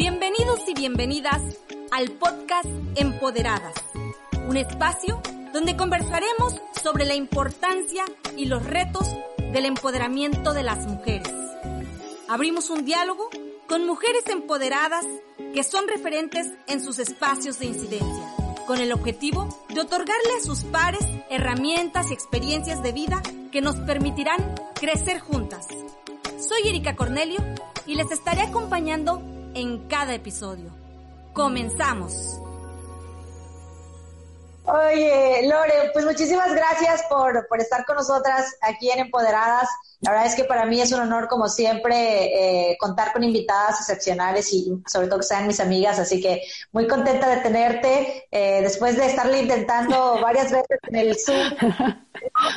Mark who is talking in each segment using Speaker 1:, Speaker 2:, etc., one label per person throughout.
Speaker 1: Bienvenidos y bienvenidas al podcast Empoderadas, un espacio donde conversaremos sobre la importancia y los retos del empoderamiento de las mujeres. Abrimos un diálogo con mujeres empoderadas que son referentes en sus espacios de incidencia, con el objetivo de otorgarle a sus pares herramientas y experiencias de vida que nos permitirán crecer juntas. Soy Erika Cornelio y les estaré acompañando en cada episodio. Comenzamos.
Speaker 2: Oye, Lore, pues muchísimas gracias por, por, estar con nosotras aquí en Empoderadas. La verdad es que para mí es un honor, como siempre, eh, contar con invitadas excepcionales y sobre todo que sean mis amigas. Así que muy contenta de tenerte eh, después de estarle intentando varias veces en el Zoom.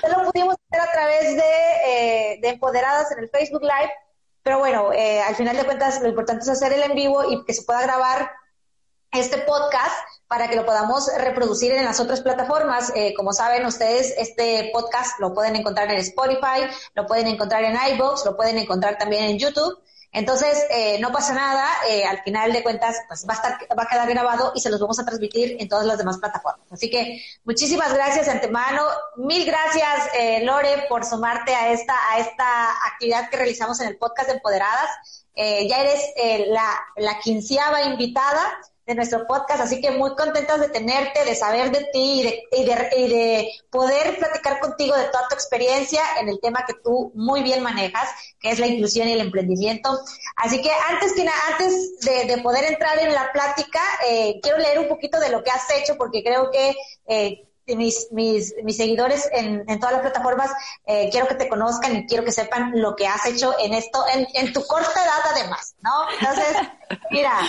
Speaker 2: No lo pudimos hacer a través de, eh, de Empoderadas en el Facebook Live, pero bueno, eh, al final de cuentas lo importante es hacer el en vivo y que se pueda grabar este podcast para que lo podamos reproducir en las otras plataformas. Eh, como saben ustedes, este podcast lo pueden encontrar en Spotify, lo pueden encontrar en iVoox, lo pueden encontrar también en YouTube. Entonces, eh, no pasa nada, eh, al final de cuentas, pues va a, estar, va a quedar grabado y se los vamos a transmitir en todas las demás plataformas. Así que muchísimas gracias antemano. Mil gracias, eh, Lore, por sumarte a esta, a esta actividad que realizamos en el podcast de Empoderadas. Eh, ya eres eh, la, la quinceava invitada de nuestro podcast, así que muy contentas de tenerte, de saber de ti y de, y de, y de, poder platicar contigo de toda tu experiencia en el tema que tú muy bien manejas, que es la inclusión y el emprendimiento. Así que antes que antes de, de, poder entrar en la plática, eh, quiero leer un poquito de lo que has hecho, porque creo que eh, mis, mis, mis seguidores en, en todas las plataformas, eh, quiero que te conozcan y quiero que sepan lo que has hecho en esto, en, en tu corta edad además, ¿no? Entonces, mira,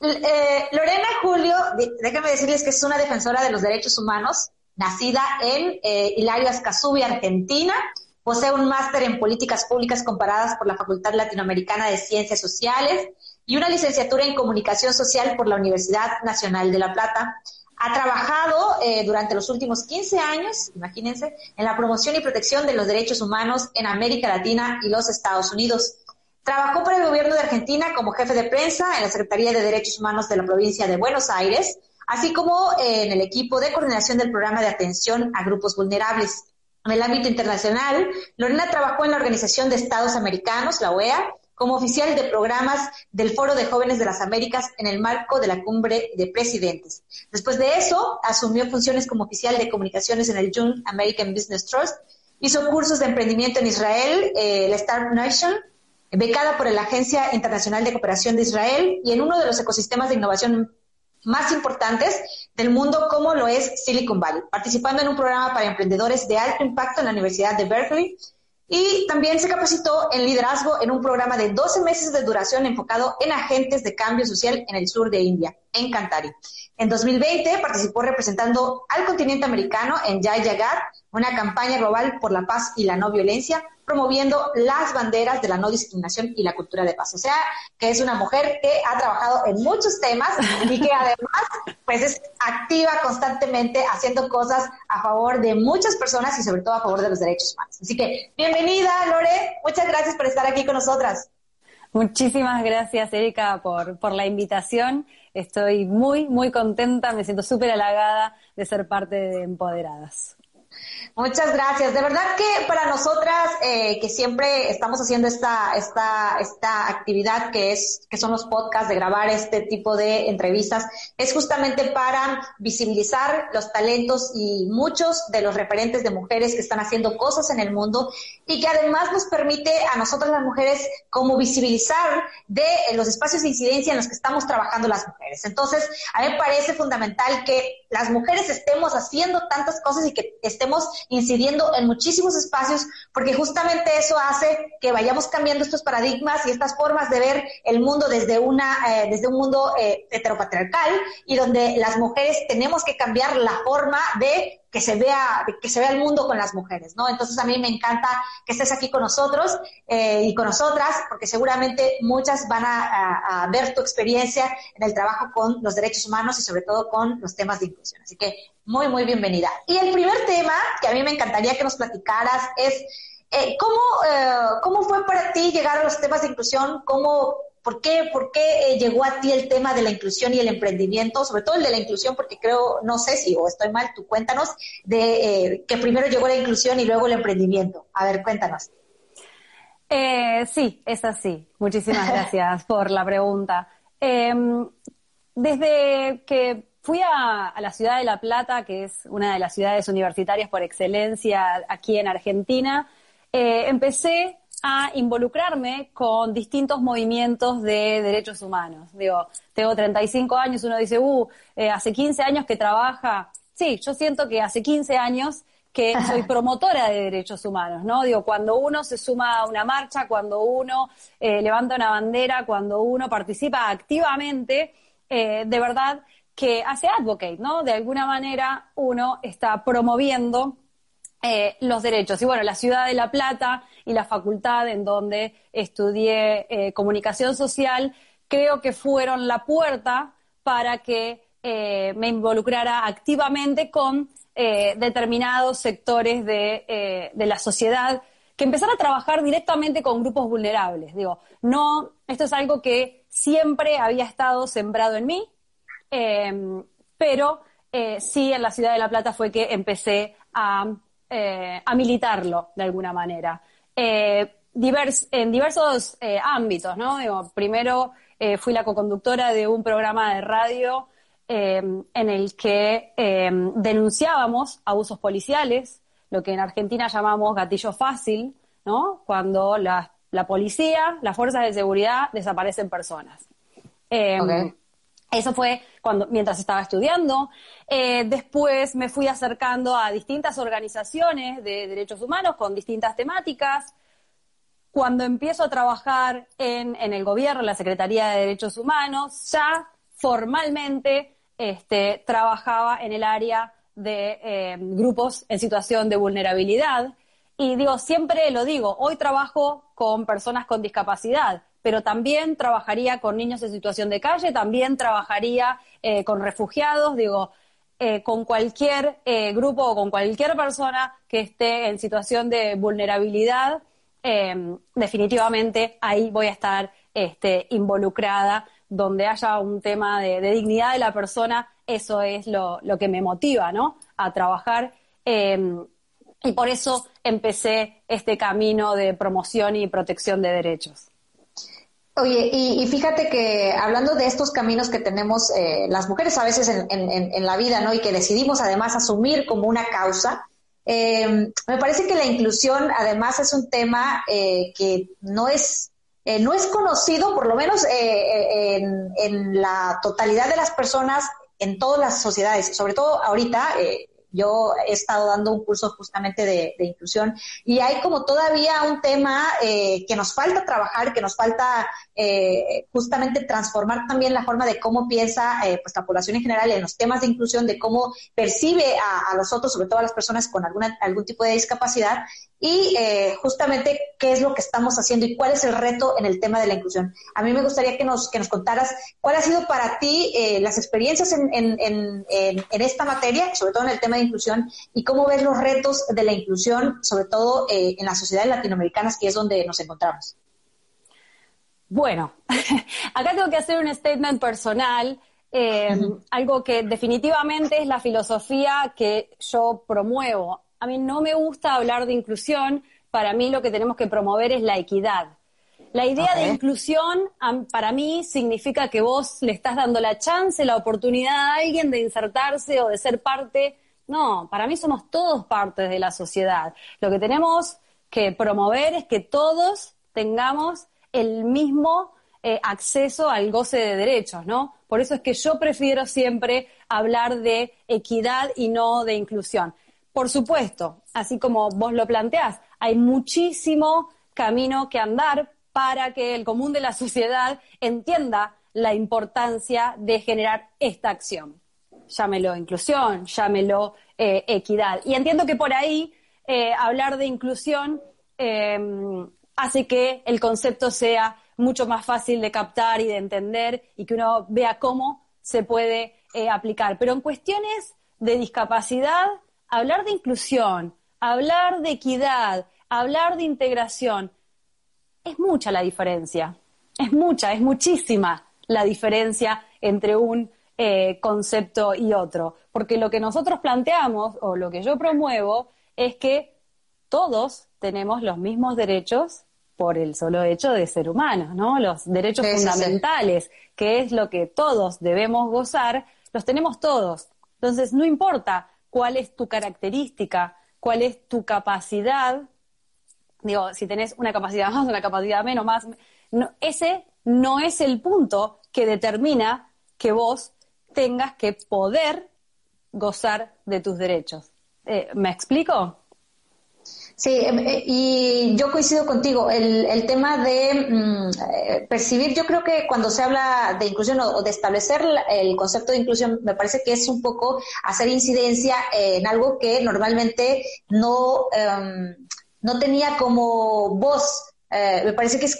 Speaker 2: eh, Lorena Julio, déjenme decirles que es una defensora de los derechos humanos, nacida en eh, Hilario Argentina. Posee un máster en políticas públicas comparadas por la Facultad Latinoamericana de Ciencias Sociales y una licenciatura en comunicación social por la Universidad Nacional de La Plata. Ha trabajado eh, durante los últimos 15 años, imagínense, en la promoción y protección de los derechos humanos en América Latina y los Estados Unidos. Trabajó para el gobierno de Argentina como jefe de prensa en la Secretaría de Derechos Humanos de la provincia de Buenos Aires, así como en el equipo de coordinación del programa de atención a grupos vulnerables. En el ámbito internacional, Lorena trabajó en la Organización de Estados Americanos, la OEA, como oficial de programas del Foro de Jóvenes de las Américas en el marco de la Cumbre de Presidentes. Después de eso, asumió funciones como oficial de comunicaciones en el Young American Business Trust, hizo cursos de emprendimiento en Israel, eh, la Startup Nation, becada por la Agencia Internacional de Cooperación de Israel y en uno de los ecosistemas de innovación más importantes del mundo como lo es Silicon Valley, participando en un programa para emprendedores de alto impacto en la Universidad de Berkeley y también se capacitó en liderazgo en un programa de 12 meses de duración enfocado en agentes de cambio social en el sur de India, en Kantari. En 2020 participó representando al continente americano en Jai una campaña global por la paz y la no violencia, promoviendo las banderas de la no discriminación y la cultura de paz. O sea, que es una mujer que ha trabajado en muchos temas y que además pues es activa constantemente haciendo cosas a favor de muchas personas y sobre todo a favor de los derechos humanos. Así que bienvenida, Lore. Muchas gracias por estar aquí con nosotras.
Speaker 3: Muchísimas gracias, Erika, por, por la invitación. Estoy muy, muy contenta, me siento súper halagada de ser parte de Empoderadas.
Speaker 2: Muchas gracias. De verdad que para nosotras eh, que siempre estamos haciendo esta esta esta actividad que es que son los podcasts de grabar este tipo de entrevistas es justamente para visibilizar los talentos y muchos de los referentes de mujeres que están haciendo cosas en el mundo y que además nos permite a nosotras las mujeres como visibilizar de los espacios de incidencia en los que estamos trabajando las mujeres. Entonces, a mí me parece fundamental que las mujeres estemos haciendo tantas cosas y que estemos incidiendo en muchísimos espacios, porque justamente eso hace que vayamos cambiando estos paradigmas y estas formas de ver el mundo desde una, eh, desde un mundo eh, heteropatriarcal y donde las mujeres tenemos que cambiar la forma de que se vea que se vea el mundo con las mujeres, ¿no? Entonces a mí me encanta que estés aquí con nosotros eh, y con nosotras, porque seguramente muchas van a, a, a, ver tu experiencia en el trabajo con los derechos humanos y sobre todo con los temas de inclusión. Así que muy, muy bienvenida. Y el primer tema que a mí me encantaría que nos platicaras es eh, ¿cómo, eh, cómo fue para ti llegar a los temas de inclusión, cómo ¿Por qué, por qué eh, llegó a ti el tema de la inclusión y el emprendimiento? Sobre todo el de la inclusión, porque creo, no sé si o estoy mal, tú cuéntanos, de eh, que primero llegó la inclusión y luego el emprendimiento. A ver, cuéntanos.
Speaker 3: Eh, sí, es así. Muchísimas gracias por la pregunta. Em, desde que fui a, la ciudad de La Plata, que es una de las ciudades universitarias por excelencia aquí en Argentina, empecé a involucrarme con distintos movimientos de derechos humanos. Digo, tengo 35 años, uno dice, uh, eh, hace 15 años que trabaja. Sí, yo siento que hace 15 años que soy promotora de derechos humanos, ¿no? Digo, cuando uno se suma a una marcha, cuando uno eh, levanta una bandera, cuando uno participa activamente, eh, de verdad que hace advocate, ¿no? De alguna manera uno está promoviendo eh, los derechos. Y bueno, la ciudad de La Plata y la facultad en donde estudié eh, comunicación social, creo que fueron la puerta para que eh, me involucrara activamente con determinados sectores de, la sociedad, que empezara a trabajar directamente con grupos vulnerables. Digo, no, esto es algo que siempre había estado sembrado en mí, pero sí en la ciudad de La Plata fue que empecé a eh, a militarlo de alguna manera. Eh, en diversos eh, ámbitos, ¿no? primero fui la coconductora de un programa de radio en el que denunciábamos abusos policiales, lo que en Argentina llamamos gatillo fácil, ¿no? Cuando la, policía, las fuerzas de seguridad desaparecen personas. Eso fue cuando, mientras estaba estudiando. Eh, después me fui acercando a distintas organizaciones de derechos humanos con distintas temáticas. Cuando empiezo a trabajar en, el gobierno, en la Secretaría de Derechos Humanos, ya formalmente este, trabajaba en el área de eh, grupos en situación de vulnerabilidad. Y digo, siempre lo digo, hoy trabajo con personas con discapacidad, pero también trabajaría con niños en situación de calle, también trabajaría eh, con refugiados, digo, eh, con cualquier eh, grupo o con cualquier persona que esté en situación de vulnerabilidad, em, definitivamente ahí voy a estar este, involucrada. Donde haya un tema de, dignidad de la persona, eso es lo, lo, que me motiva, ¿no? A trabajar. Em, y por eso empecé este camino de promoción y protección de derechos.
Speaker 2: Oye, y, fíjate que hablando de estos caminos que tenemos eh, las mujeres a veces en, la vida, ¿no? Y que decidimos además asumir como una causa, eh, me parece que la inclusión además es un tema eh, que no es, no es conocido, por lo menos en, en, la totalidad de las personas en todas las sociedades, sobre todo ahorita yo he estado dando un curso justamente de, inclusión y hay como todavía un tema eh, que nos falta trabajar, que nos falta eh, justamente transformar también la forma de cómo piensa eh, pues la población en general en los temas de inclusión, de cómo percibe a, los otros, sobre todo a las personas con alguna, algún tipo de discapacidad. Y eh, justamente qué es lo que estamos haciendo y cuál es el reto en el tema de la inclusión. A mí me gustaría que nos, que nos contaras cuál ha sido para ti eh, las experiencias en, en, en, en, esta materia, sobre todo en el tema de inclusión, y cómo ves los retos de la inclusión, sobre todo eh, en las sociedades latinoamericanas, que es donde nos encontramos.
Speaker 3: Bueno, acá tengo que hacer un statement personal. algo que definitivamente es la filosofía que yo promuevo a mí no me gusta hablar de inclusión, para mí lo que tenemos que promover es la equidad. La idea de inclusión para mí significa que vos le estás dando la chance, la oportunidad a alguien de insertarse o de ser parte. No, para mí somos todos partes de la sociedad. Lo que tenemos que promover es que todos tengamos el mismo eh, acceso al goce de derechos, ¿no? Por eso es que yo prefiero siempre hablar de equidad y no de inclusión. Por supuesto, así como vos lo planteás, hay muchísimo camino que andar para que el común de la sociedad entienda la importancia de generar esta acción. Llámelo inclusión, llámelo eh, equidad. Y entiendo que por ahí eh, hablar de inclusión eh, hace que el concepto sea mucho más fácil de captar y de entender y que uno vea cómo se puede aplicar. Pero en cuestiones de discapacidad, hablar de inclusión, hablar de equidad, hablar de integración, es mucha la diferencia. es mucha, es muchísima la diferencia entre un eh, concepto y otro. Porque lo que nosotros planteamos o lo que yo promuevo es que todos tenemos los mismos derechos por el solo hecho de ser humanos, ¿no? Los derechos fundamentales, que es lo que todos debemos gozar, los tenemos todos. Entonces, no importa cuál es tu característica, cuál es tu capacidad, digo, si tenés una capacidad más, una capacidad menos, más, ese no es el punto que determina que vos tengas que poder gozar de tus derechos. Eh, ¿Me explico?
Speaker 2: Sí, em, eh, y yo coincido contigo. El, tema de mm, eh, percibir, yo creo que cuando se habla de inclusión o, de establecer el concepto de inclusión, me parece que es un poco hacer incidencia en algo que normalmente no, em, no tenía como voz eh, me parece que es,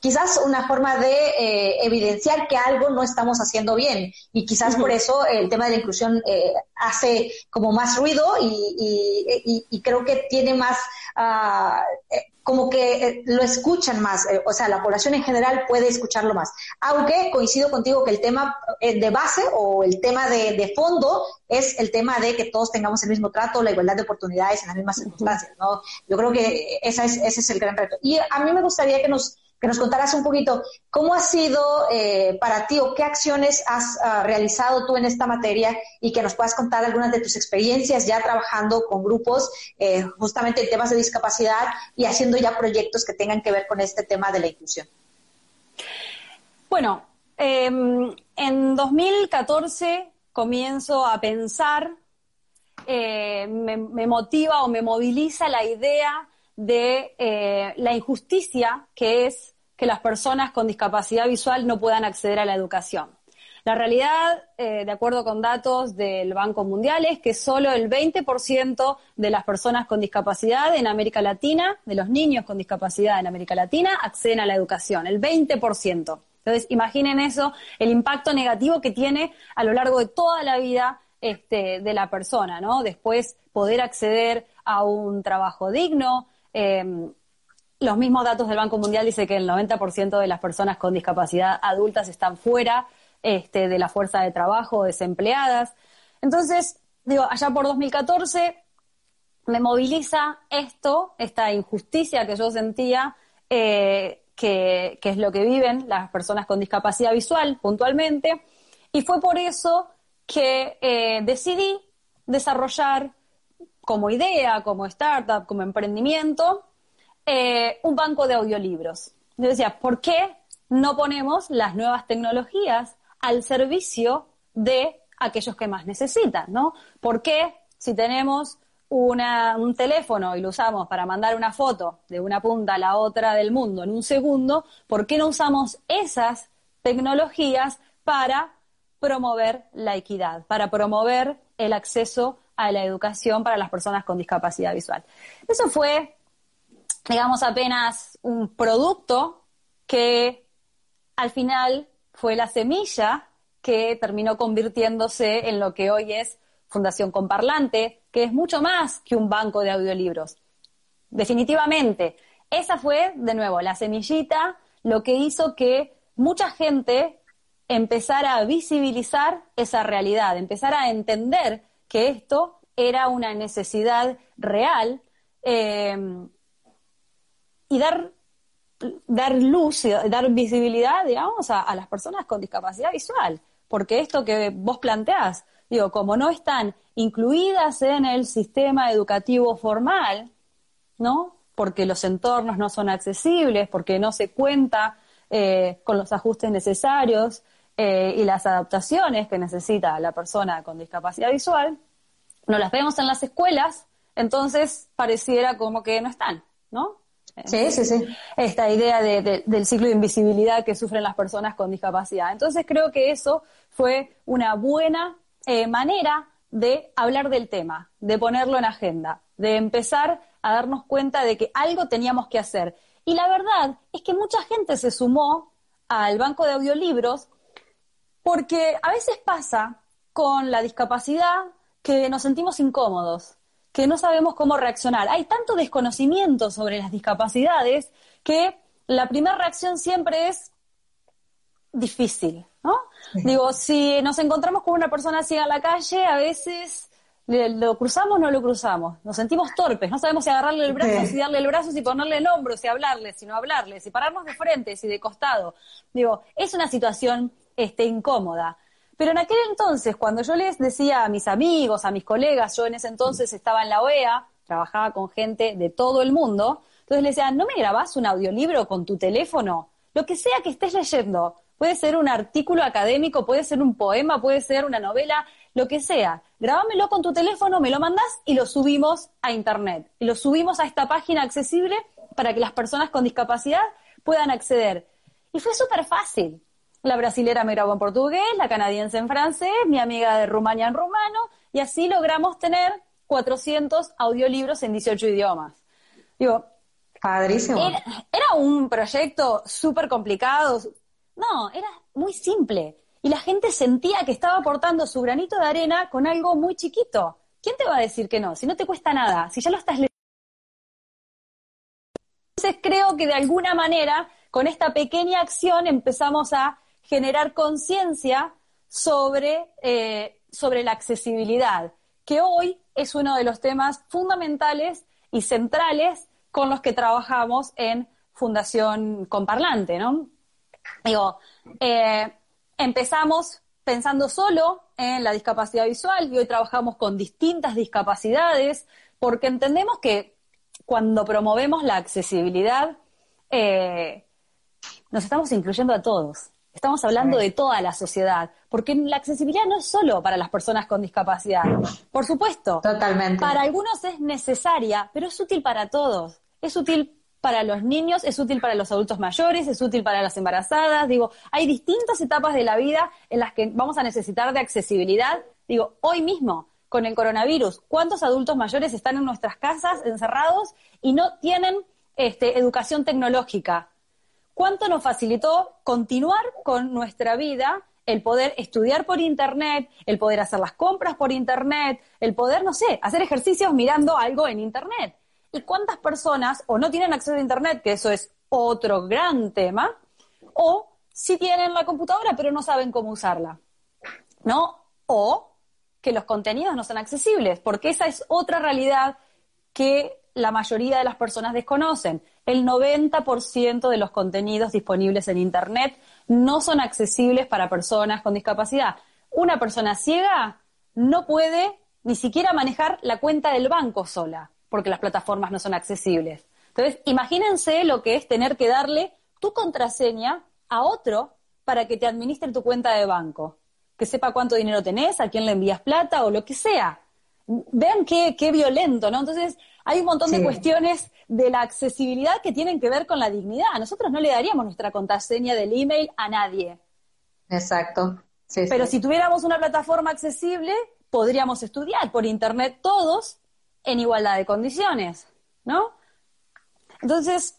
Speaker 2: quizás una forma de eh, evidenciar que algo no estamos haciendo bien. Y quizás por eso el tema de la inclusión eh, hace como más ruido y, creo que tiene más, uh, como que eh, lo escuchan más, eh, o sea, la población en general puede escucharlo más. Aunque coincido contigo que el tema eh, de base o el tema de, fondo es el tema de que todos tengamos el mismo trato, la igualdad de oportunidades en las mismas circunstancias, ¿no? Yo creo que esa es, ese es el gran reto. Y a mí me gustaría que nos que nos contaras un poquito cómo ha sido eh, para ti o qué acciones has ah, realizado tú en esta materia y que nos puedas contar algunas de tus experiencias ya trabajando con grupos eh, justamente en temas de discapacidad y haciendo ya proyectos que tengan que ver con este tema de la inclusión.
Speaker 3: Bueno, em, en 2014 comienzo a pensar, eh, me motiva o me moviliza la idea de la injusticia que es que las personas con discapacidad visual no puedan acceder a la educación. La realidad, eh, de acuerdo con datos del Banco Mundial, es que solo el 20% de las personas con discapacidad en América Latina, de los niños con discapacidad en América Latina, acceden a la educación, el 20%. Entonces, imaginen eso, el impacto negativo que tiene a lo largo de toda la vida este, de la persona, ¿no? Después poder acceder a un trabajo digno, eh, los mismos datos del Banco Mundial dicen que el 90% de las personas con discapacidad adultas están fuera este, de la fuerza de trabajo, desempleadas. Entonces, digo, allá por 2014 me moviliza esto, esta injusticia que yo sentía, eh, que, es lo que viven las personas con discapacidad visual puntualmente, y fue por eso que eh, decidí desarrollar como idea, como startup, como emprendimiento, eh, un banco de audiolibros. Yo decía, ¿por qué no ponemos las nuevas tecnologías al servicio de aquellos que más necesitan, ¿no? ¿Por qué si tenemos un teléfono y lo usamos para mandar una foto de una punta a la otra del mundo en un segundo, ¿por qué no usamos esas tecnologías para promover la equidad, para promover el acceso a la educación para las personas con discapacidad visual? Eso fue digamos, apenas un producto que al final fue la semilla que terminó convirtiéndose en lo que hoy es Fundación Comparlante, que es mucho más que un banco de audiolibros. Definitivamente, esa fue, de nuevo, la semillita, lo que hizo que mucha gente empezara a visibilizar esa realidad, empezara a entender que esto era una necesidad real eh, y dar, dar luz, dar visibilidad, digamos, a, las personas con discapacidad visual. Porque esto que vos planteás, digo, como no están incluidas en el sistema educativo formal, ¿no? Porque los entornos no son accesibles, porque no se cuenta eh, con los ajustes necesarios eh, y las adaptaciones que necesita la persona con discapacidad visual, no las vemos en las escuelas, entonces pareciera como que no están, ¿no?
Speaker 2: Sí, sí, sí.
Speaker 3: Esta idea del ciclo de invisibilidad que sufren las personas con discapacidad. Entonces creo que eso fue una buena eh, manera de hablar del tema, de ponerlo en agenda, de empezar a darnos cuenta de que algo teníamos que hacer. Y la verdad es que mucha gente se sumó al banco de audiolibros porque a veces pasa con la discapacidad que nos sentimos incómodos que no sabemos cómo reaccionar. Hay tanto desconocimiento sobre las discapacidades que la primera reacción siempre es difícil, ¿no? Digo, si nos encontramos con una persona así en la calle, a veces lo cruzamos o no lo cruzamos. Nos sentimos torpes, no sabemos si agarrarle el brazo, si darle el brazo, si ponerle el hombro, si hablarle, si no hablarle, si pararnos de frente, si de costado. Digo, es una situación este, incómoda. Pero en aquel entonces, cuando yo les decía a mis amigos, a mis colegas, yo en ese entonces estaba en la OEA, trabajaba con gente de todo el mundo, entonces les decía, ¿no me grabás un audiolibro con tu teléfono? Lo que sea que estés leyendo, puede ser un artículo académico, puede ser un poema, puede ser una novela, lo que sea. Grábamelo con tu teléfono, me lo mandás y lo subimos a internet. Y lo subimos a esta página accesible para que las personas con discapacidad puedan acceder. Y fue súper fácil. La brasilera me grabó en portugués, la canadiense en francés, mi amiga de Rumania en rumano, y así logramos tener 400 audiolibros en 18 idiomas. Digo,
Speaker 2: Padrísimo.
Speaker 3: Era, un proyecto súper complicado. No, era muy simple. Y la gente sentía que estaba aportando su granito de arena con algo muy chiquito. ¿Quién te va a decir que no? Si no te cuesta nada, si ya lo estás leyendo. Entonces creo que de alguna manera, con esta pequeña acción, empezamos a generar conciencia sobre, eh, sobre la accesibilidad, que hoy es uno de los temas fundamentales y centrales con los que trabajamos en Fundación Comparlante, ¿no? Digo, eh, empezamos pensando solo en la discapacidad visual y hoy trabajamos con distintas discapacidades porque entendemos que cuando promovemos la accesibilidad eh, nos estamos incluyendo a todos. Estamos hablando de toda la sociedad, porque la accesibilidad no es solo para las personas con discapacidad. Por supuesto,
Speaker 2: Totalmente.
Speaker 3: para algunos es necesaria, pero es útil para todos. Es útil para los niños, es útil para los adultos mayores, es útil para las embarazadas. Digo, hay distintas etapas de la vida en las que vamos a necesitar de accesibilidad. Digo, hoy mismo, con el coronavirus, ¿cuántos adultos mayores están en nuestras casas encerrados y no tienen este, educación tecnológica? Cuánto nos facilitó continuar con nuestra vida el poder estudiar por internet, el poder hacer las compras por internet, el poder, no sé, hacer ejercicios mirando algo en internet. ¿Y cuántas personas o no tienen acceso a internet, que eso es otro gran tema, o sí tienen la computadora pero no saben cómo usarla? ¿No? O que los contenidos no son accesibles, porque esa es otra realidad que la mayoría de las personas desconocen. El 90% de los contenidos disponibles en Internet no son accesibles para personas con discapacidad. Una persona ciega no puede ni siquiera manejar la cuenta del banco sola, porque las plataformas no son accesibles. Entonces, imagínense lo que es tener que darle tu contraseña a otro para que te administre tu cuenta de banco, que sepa cuánto dinero tenés, a quién le envías plata o lo que sea. Vean qué, qué violento, ¿no? Entonces, hay un montón de cuestiones de la accesibilidad que tienen que ver con la dignidad. Nosotros no le daríamos nuestra contraseña del email a nadie.
Speaker 2: Exacto.
Speaker 3: Pero si tuviéramos una plataforma accesible, podríamos estudiar por internet todos en igualdad de condiciones, ¿no? Entonces,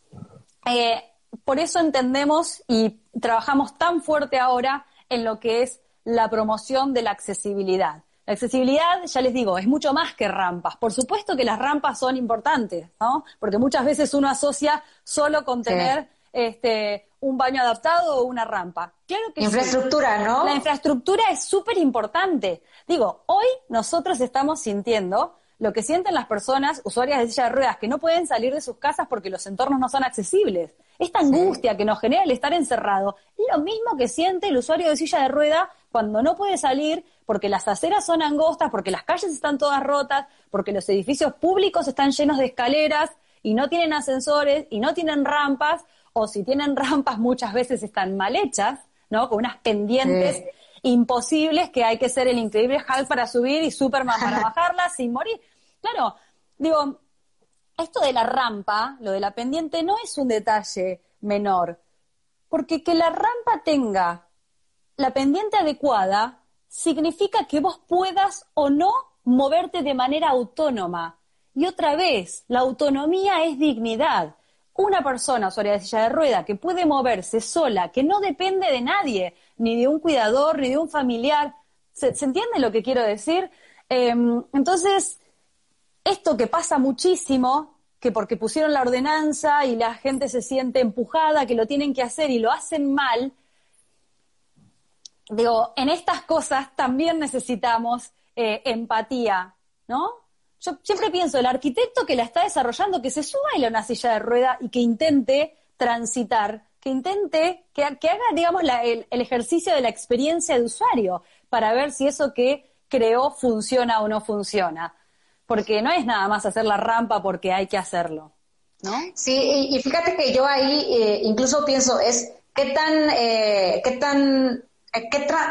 Speaker 3: eh, por eso entendemos y trabajamos tan fuerte ahora en lo que es la promoción de la accesibilidad. La accesibilidad, ya les digo, es mucho más que rampas. Por supuesto que las rampas son importantes, ¿no? Porque muchas veces uno asocia solo con tener este, un baño adaptado o una rampa.
Speaker 2: Claro que infraestructura, ¿no?
Speaker 3: La infraestructura es súper importante. Digo, hoy nosotros estamos sintiendo lo que sienten las personas usuarias de silla de ruedas que no pueden salir de sus casas porque los entornos no son accesibles. Esta angustia que nos genera el estar encerrado es lo mismo que siente el usuario de silla de rueda cuando no puede salir porque las aceras son angostas, porque las calles están todas rotas, porque los edificios públicos están llenos de escaleras y no tienen ascensores y no tienen rampas, o si tienen rampas muchas veces están mal hechas, ¿no? Con unas pendientes imposibles que hay que ser el increíble Hulk para subir y Superman para bajarla sin morir. Claro, digo, esto de la rampa, lo de la pendiente, no es un detalle menor, porque que la rampa tenga la pendiente adecuada significa que vos puedas o no moverte de manera autónoma. Y otra vez, la autonomía es dignidad. Una persona usuaria de silla de rueda que puede moverse sola, que no depende de nadie, ni de un cuidador, ni de un familiar. ¿Se, entiende lo que quiero decir? Em, entonces, esto que pasa muchísimo, que porque pusieron la ordenanza y la gente se siente empujada, que lo tienen que hacer y lo hacen mal, digo, en estas cosas también necesitamos eh, empatía, ¿no? Yo siempre pienso, el arquitecto que la está desarrollando, que se suba a una silla de rueda y que intente transitar, que intente, que, haga, digamos, el, ejercicio de la experiencia de usuario para ver si eso que creó funciona o no funciona. Porque no es nada más hacer la rampa porque hay que hacerlo, ¿no?
Speaker 2: Sí, y, fíjate que yo ahí eh, incluso pienso, es qué tan, eh, qué tan eh,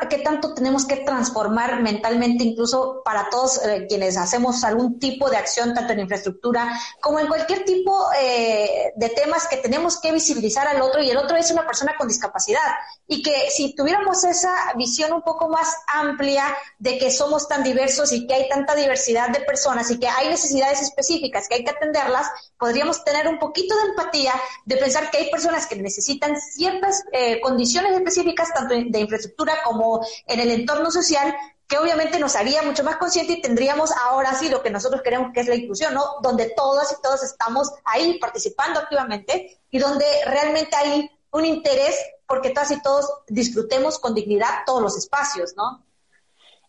Speaker 2: ¿Qué, tanto tenemos que transformar mentalmente, incluso para todos eh, quienes hacemos algún tipo de acción, tanto en infraestructura como en cualquier tipo eh, de temas que tenemos que visibilizar al otro y el otro es una persona con discapacidad? Y que si tuviéramos esa visión un poco más amplia de que somos tan diversos y que hay tanta diversidad de personas y que hay necesidades específicas que hay que atenderlas, podríamos tener un poquito de empatía de pensar que hay personas que necesitan ciertas condiciones específicas, tanto de infraestructura, como en el entorno social, que obviamente nos haría mucho más consciente y tendríamos ahora sí lo que nosotros queremos que es la inclusión, ¿no? Donde todas y todos estamos ahí participando activamente y donde realmente hay un interés porque todas y todos disfrutemos con dignidad todos los espacios, ¿no?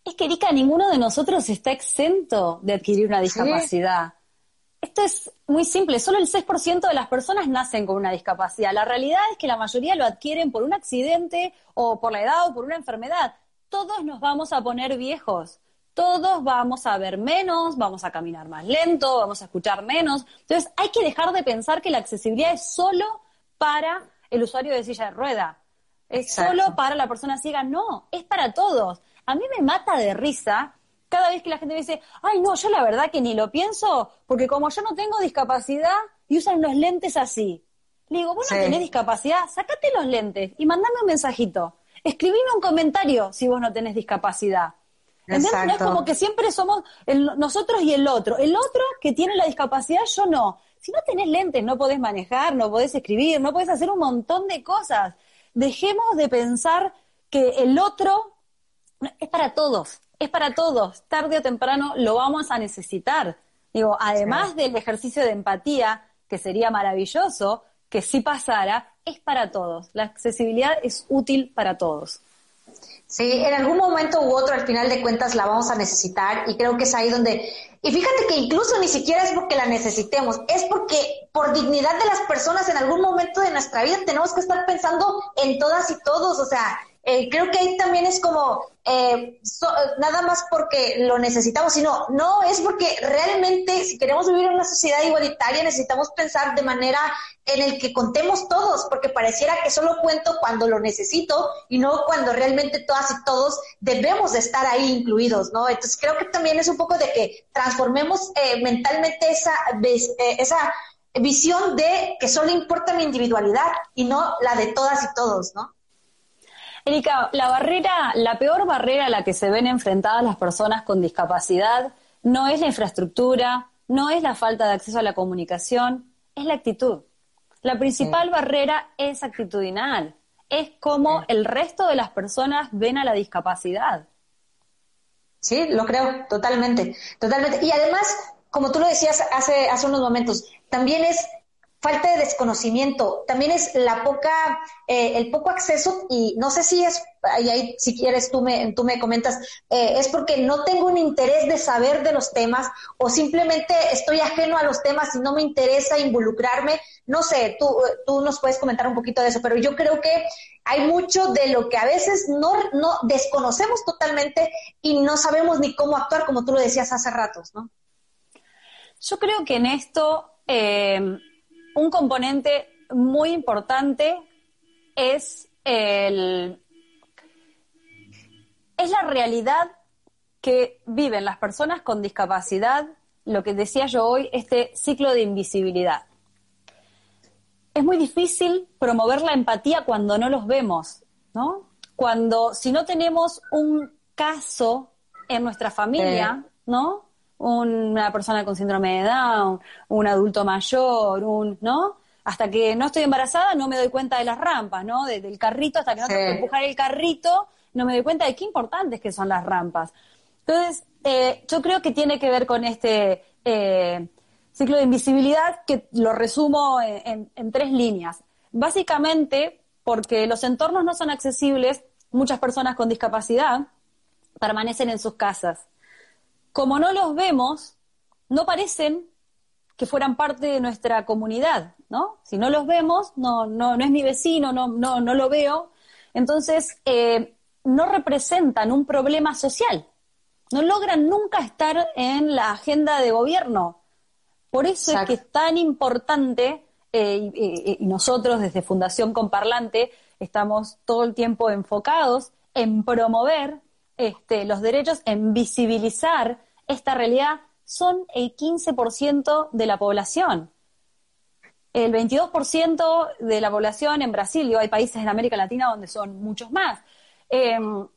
Speaker 3: Es que, Erika, ninguno de nosotros está exento de adquirir una discapacidad. Esto es muy simple, solo el 6% de las personas nacen con una discapacidad. La realidad es que la mayoría lo adquieren por un accidente o por la edad o por una enfermedad. Todos nos vamos a poner viejos, todos vamos a ver menos, vamos a caminar más lento, vamos a escuchar menos. Entonces hay que dejar de pensar que la accesibilidad es solo para el usuario de silla de rueda, es solo para la persona ciega. No, es para todos. A mí me mata de risa cada vez que la gente me dice, ay, no, yo la verdad que ni lo pienso, porque como yo no tengo discapacidad y usan unos lentes así. Le digo, vos no tenés discapacidad, sacate los lentes y mandame un mensajito. Escribime un comentario si vos no tenés discapacidad. ¿Entendés? No es como que siempre somos nosotros y el otro. El otro que tiene la discapacidad, yo no. Si no tenés lentes, no podés manejar, no podés escribir, no podés hacer un montón de cosas. Dejemos de pensar que el otro es para todos es para todos, tarde o temprano lo vamos a necesitar. Digo, además del ejercicio de empatía, que sería maravilloso que si pasara, es para todos. La accesibilidad es útil para todos.
Speaker 2: Sí, en algún momento u otro, al final de cuentas, la vamos a necesitar y creo que es ahí donde... Y fíjate que incluso ni siquiera es porque la necesitemos, es porque por dignidad de las personas en algún momento de nuestra vida tenemos que estar pensando en todas y todos, o sea, eh, creo que ahí también es como eh, nada más porque lo necesitamos, sino no es porque realmente si queremos vivir en una sociedad igualitaria necesitamos pensar de manera en el que contemos todos, porque pareciera que solo cuento cuando lo necesito y no cuando realmente todas y todos debemos de estar ahí incluidos, ¿no? Entonces creo que también es un poco de que transformemos eh, mentalmente esa, esa visión de que solo importa mi individualidad y no la de todas y todos, ¿no?
Speaker 3: Erika, la barrera, la peor barrera a la que se ven enfrentadas las personas con discapacidad no es la infraestructura, no es la falta de acceso a la comunicación, es la actitud. La principal barrera es actitudinal, es como el resto de las personas ven a la discapacidad.
Speaker 2: Sí, lo creo, totalmente, totalmente. Y además, como tú lo decías hace, hace unos momentos, también es falta de desconocimiento, también es la poca, eh, el poco acceso y no sé si es, ahí, si quieres tú me, tú me comentas, eh, es porque no tengo un interés de saber de los temas o simplemente estoy ajeno a los temas y no me interesa involucrarme. No sé, tú, tú nos puedes comentar un poquito de eso, pero yo creo que hay mucho de lo que a veces no, no desconocemos totalmente y no sabemos ni cómo actuar, como tú lo decías hace ratos, ¿no?
Speaker 3: Yo creo que en esto eh, un componente muy importante es el es la realidad que viven las personas con discapacidad, lo que decía yo hoy, este ciclo de invisibilidad. Es muy difícil promover la empatía cuando no los vemos, ¿no? Cuando, si no tenemos un caso en nuestra familia, ¿no? Una persona con síndrome de Down, un adulto mayor, un, ¿no? Hasta que no estoy embarazada no me doy cuenta de las rampas, ¿no? del carrito, hasta que no tengo que empujar el carrito, no me doy cuenta de qué importantes que son las rampas. Entonces, eh, yo creo que tiene que ver con este, eh, ciclo de invisibilidad que lo resumo en, tres líneas. Básicamente, porque los entornos no son accesibles, muchas personas con discapacidad permanecen en sus casas. Como no los vemos, no parecen que fueran parte de nuestra comunidad, ¿no? Si no los vemos, no, no, no es mi vecino, no, no, no lo veo. Entonces, eh, no representan un problema social. No logran nunca estar en la agenda de gobierno. Por eso es que es tan importante, eh, y, nosotros desde Fundación Comparlante estamos todo el tiempo enfocados en promover este, los derechos, en visibilizar esta realidad. Son el 15% de la población. El 22% de la población en Brasil, hay países en América Latina donde son muchos más. Em,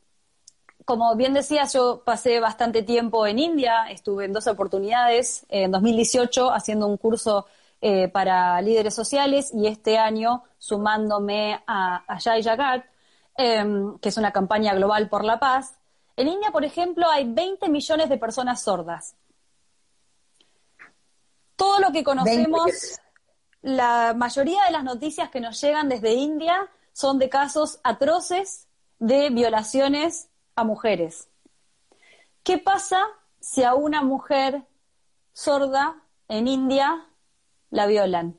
Speaker 3: como bien decía, yo pasé bastante tiempo en India, estuve en dos oportunidades, en 2018 haciendo un curso eh, para líderes sociales y este año sumándome a, a Jagat, em, que es una campaña global por la paz. En India, por ejemplo, hay 20 millones de personas sordas. Todo lo que conocemos, la mayoría de las noticias que nos llegan desde India son de casos atroces de violaciones a mujeres. ¿Qué pasa si a una mujer sorda en India la violan?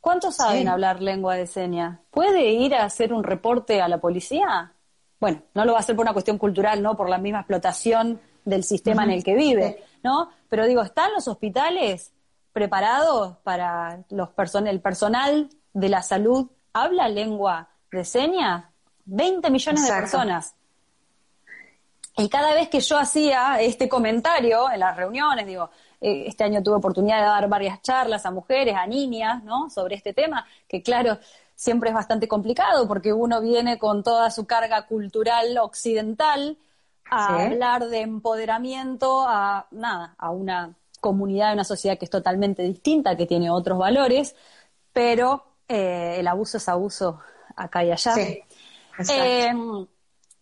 Speaker 3: ¿Cuántos saben hablar lengua de señas? ¿Puede ir a hacer un reporte a la policía? Bueno, no lo va a hacer por una cuestión cultural, ¿no? Por la misma explotación del sistema en el que vive, ¿no? Pero digo, ¿están los hospitales preparados para los el personal de la salud habla lengua de señas? 20 millones de personas. Y cada vez que yo hacía este comentario en las reuniones, digo, eh, este año tuve oportunidad de dar varias charlas a mujeres, a niñas, ¿no? Sobre este tema, que claro, siempre es bastante complicado porque uno viene con toda su carga cultural occidental a hablar de empoderamiento a nada, a una comunidad, una sociedad que es totalmente distinta, que tiene otros valores, pero eh, el abuso es abuso acá y allá. Sí. Eh,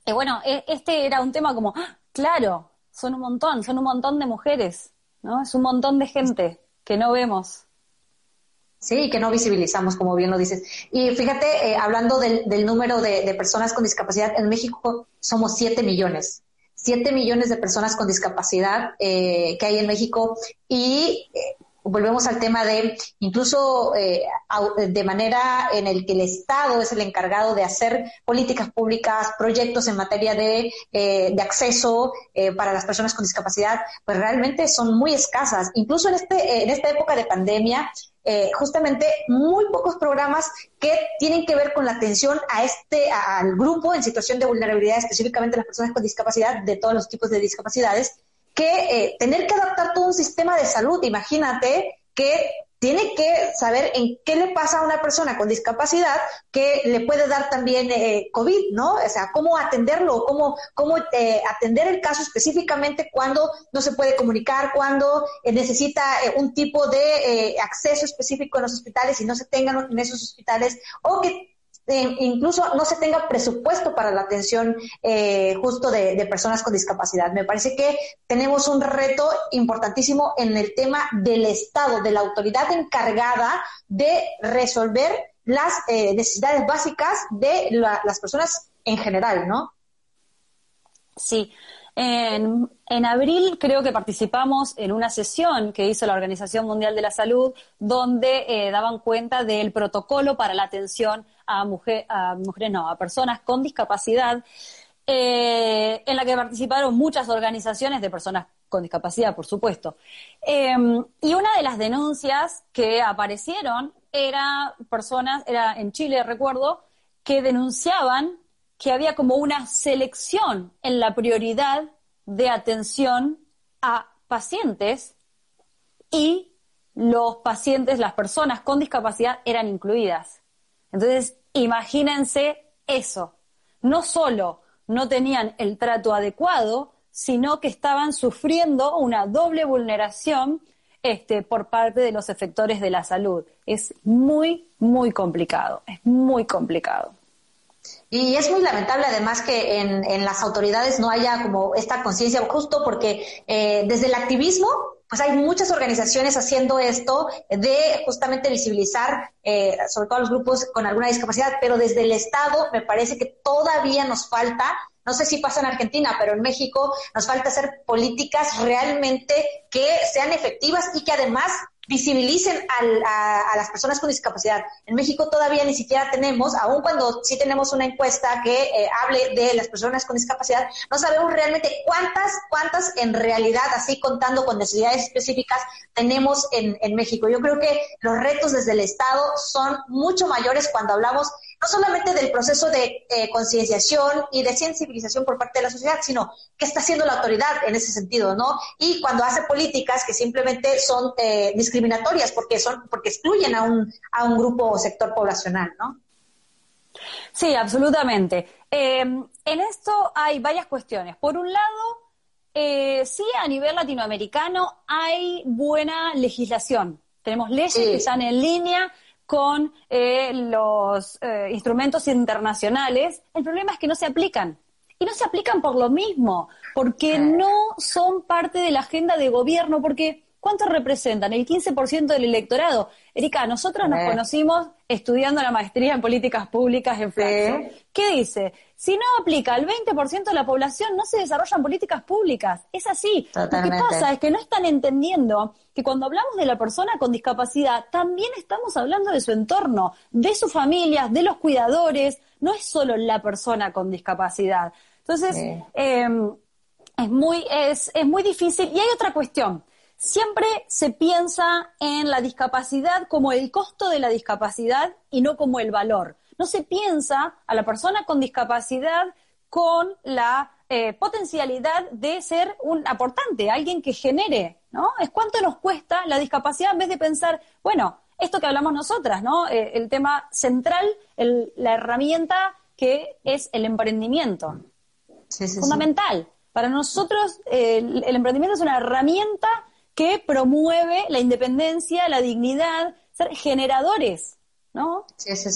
Speaker 3: y bueno, e, este era un tema como, ¡ah! claro, son un montón, son un montón de mujeres, ¿no? Es un montón de gente que no vemos.
Speaker 2: Sí, que no visibilizamos, como bien lo dices. Y fíjate, eh, hablando del, número de, personas con discapacidad, en México somos 7 millones. 7 millones de personas con discapacidad eh, que hay en México y volvemos al tema de incluso eh, de manera en el que el Estado es el encargado de hacer políticas públicas, proyectos en materia de, eh, de acceso eh, para las personas con discapacidad, pues realmente son muy escasas. Incluso en, este, en esta época de pandemia, justamente muy pocos programas que tienen que ver con la atención a este, al grupo en situación de vulnerabilidad, específicamente las personas con discapacidad, de todos los tipos de discapacidades, que eh, tener que adaptar todo un sistema de salud. Imagínate que tiene que saber en qué le pasa a una persona con discapacidad que le puede dar también eh, COVID, ¿no? O sea, cómo atenderlo, cómo, cómo eh, atender el caso específicamente cuando no se puede comunicar, cuando necesita un tipo de acceso específico en los hospitales y no se tengan en esos hospitales, o que eh, incluso no se tenga presupuesto para la atención eh, justo de, personas con discapacidad. Me parece que tenemos un reto importantísimo en el tema del Estado, de la autoridad encargada de resolver las eh, necesidades básicas de las personas en general, ¿no?
Speaker 3: Sí. En, en, abril creo que participamos en una sesión que hizo la Organización Mundial de la Salud donde daban cuenta del protocolo para la atención a, mujer, a mujeres, no, a personas con discapacidad, eh, en la que participaron muchas organizaciones de personas con discapacidad, por supuesto. Em, y una de las denuncias que aparecieron era personas, era en Chile, recuerdo, que denunciaban que había como una selección en la prioridad de atención a pacientes y los pacientes, las personas con discapacidad eran incluidas. Entonces, imagínense eso. No solo no tenían el trato adecuado, sino que estaban sufriendo una doble vulneración este, por parte de los efectores de la salud. Es muy, muy complicado, es muy complicado.
Speaker 2: Y es muy lamentable además que en, en las autoridades no haya como esta conciencia, justo porque eh, desde el activismo, pues hay muchas organizaciones haciendo esto de justamente visibilizar, eh, sobre todo a los grupos con alguna discapacidad, pero desde el Estado me parece que todavía nos falta no sé si pasa en Argentina, pero en México nos falta hacer políticas realmente que sean efectivas y que además visibilicen a, las personas con discapacidad. En México todavía ni siquiera tenemos, aun cuando sí tenemos una encuesta que eh, hable de las personas con discapacidad, no sabemos realmente cuántas, cuántas en realidad, así contando con necesidades específicas, tenemos en, en México. Yo creo que los retos desde el Estado son mucho mayores cuando hablamos no solamente del proceso de eh, concienciación y de sensibilización por parte de la sociedad, sino qué está haciendo la autoridad en ese sentido, ¿no? Y cuando hace políticas que simplemente son eh, discriminatorias porque son porque excluyen a un a un grupo o sector poblacional, ¿no?
Speaker 3: Sí, absolutamente. Em, en esto hay varias cuestiones. Por un lado, eh, sí, a nivel latinoamericano hay buena legislación. Tenemos leyes que están en línea con eh, los eh, instrumentos internacionales, el problema es que no se aplican. Y no se aplican por lo mismo, porque no son parte de la agenda de gobierno, porque ¿cuánto representan? El 15% del electorado. Erika, nosotros nos conocimos estudiando la maestría en políticas públicas en Flaxo. ¿Qué dice? Si no aplica el 20% de la población, no se desarrollan políticas públicas. Es así. Lo que pasa es que no están entendiendo que cuando hablamos de la persona con discapacidad, también estamos hablando de su entorno, de sus familias, de los cuidadores. No es solo la persona con discapacidad. Entonces, em, es, muy, es, es muy difícil. Y hay otra cuestión. Siempre se piensa en la discapacidad como el costo de la discapacidad y no como el valor no se piensa a la persona con discapacidad con la eh, potencialidad de ser un aportante, alguien que genere, ¿no? Es cuánto nos cuesta la discapacidad en vez de pensar, bueno, esto que hablamos nosotras, ¿no? Eh, el tema central, la herramienta que es el emprendimiento. Fundamental. Para nosotros el, el emprendimiento es una herramienta que promueve la independencia, la dignidad, ser generadores ¿no?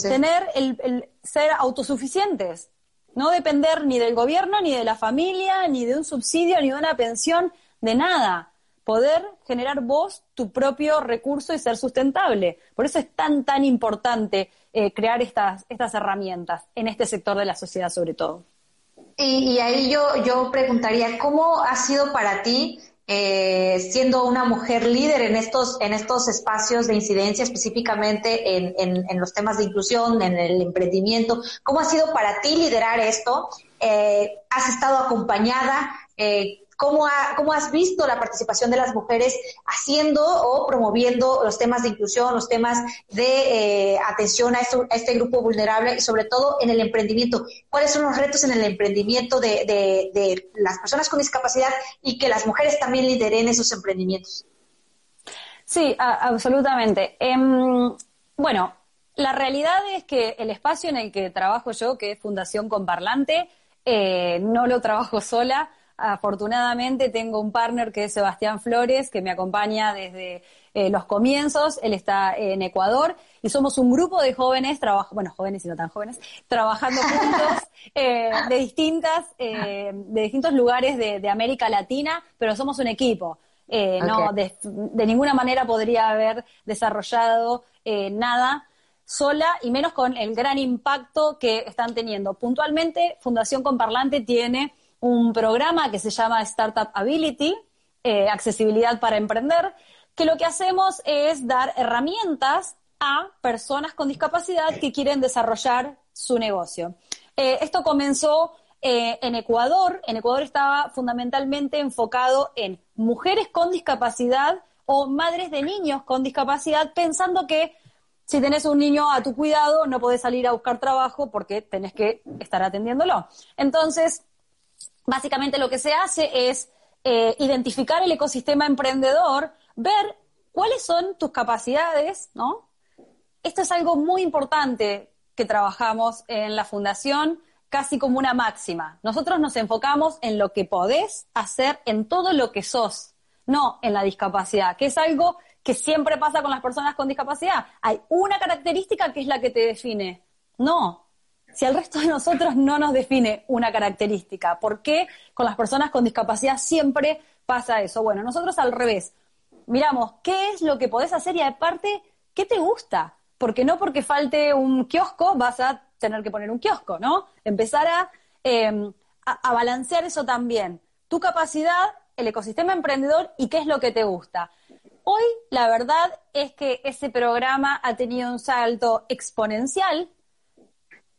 Speaker 3: Tener el, ser autosuficientes, no depender ni del gobierno, ni de la familia, ni de un subsidio, ni de una pensión, de nada. Poder generar vos tu propio recurso y ser sustentable. Por eso es tan, tan importante eh, crear estas, estas herramientas en este sector de la sociedad sobre todo.
Speaker 2: Y, y ahí yo, yo preguntaría, ¿cómo ha sido para ti eh, siendo una mujer líder en estos, en estos espacios de incidencia, específicamente en, en, los temas de inclusión, en el emprendimiento. ¿Cómo ha sido para ti liderar esto? Eh, ¿Has estado acompañada? Eh, ¿Cómo, ¿Cómo has visto la participación de las mujeres haciendo o promoviendo los temas de inclusión, los temas de eh, atención a, a, este grupo vulnerable y sobre todo en el emprendimiento? ¿Cuáles son los retos en el emprendimiento de, de, de las personas con discapacidad y que las mujeres también lideren esos emprendimientos?
Speaker 3: Sí, absolutamente. Em, bueno, la realidad es que el espacio en el que trabajo yo, que es Fundación Comparlante, eh, no lo trabajo sola afortunadamente tengo un partner que es Sebastián Flores, que me acompaña desde eh, los comienzos. Él está en Ecuador y somos un grupo de jóvenes, bueno, jóvenes y no tan jóvenes, trabajando juntos eh, de distintas, eh, de distintos lugares de, América Latina, pero somos un equipo. No, de, de, ninguna manera podría haber desarrollado nada sola y menos con el gran impacto que están teniendo. Puntualmente, Fundación Comparlante tiene un programa que se llama Startup Ability, eh, accesibilidad para emprender, que lo que hacemos es dar herramientas a personas con discapacidad que quieren desarrollar su negocio. Eh, esto comenzó eh, en Ecuador. En Ecuador estaba fundamentalmente enfocado en mujeres con discapacidad o madres de niños con discapacidad, pensando que si tenés un niño a tu cuidado no podés salir a buscar trabajo porque tenés que estar atendiéndolo. Entonces, básicamente lo que se hace es eh, identificar el ecosistema emprendedor, ver cuáles son tus capacidades, ¿no? Esto es algo muy importante que trabajamos en la fundación, casi como una máxima. Nosotros nos enfocamos en lo que podés hacer en todo lo que sos, no en la discapacidad, que es algo que siempre pasa con las personas con discapacidad. Hay una característica que es la que te define. No, si al resto de nosotros no nos define una característica? ¿Por qué con las personas con discapacidad siempre pasa eso? Bueno, nosotros al revés. Miramos qué es lo que podés hacer y aparte, ¿qué te gusta? Porque no porque falte un kiosco vas a tener que poner un kiosco, ¿no? Empezar a, em, a balancear eso también. Tu capacidad, el ecosistema emprendedor y qué es lo que te gusta. Hoy la verdad es que ese programa ha tenido un salto exponencial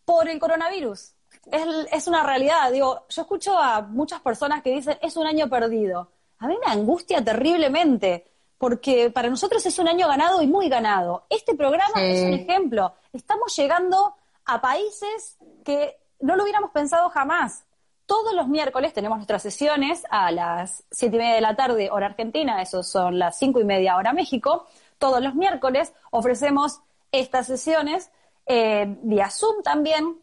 Speaker 3: por el coronavirus. Es, una realidad. Digo, yo escucho a muchas personas que dicen es un año perdido. A mí me angustia terriblemente, porque para nosotros es un año ganado y muy ganado. Este programa es un ejemplo. Estamos llegando a países que no lo hubiéramos pensado jamás. Todos los miércoles tenemos nuestras sesiones a las siete y media de la tarde, hora argentina, eso son las cinco y media hora México. Todos los miércoles ofrecemos estas sesiones eh, vía Zoom también,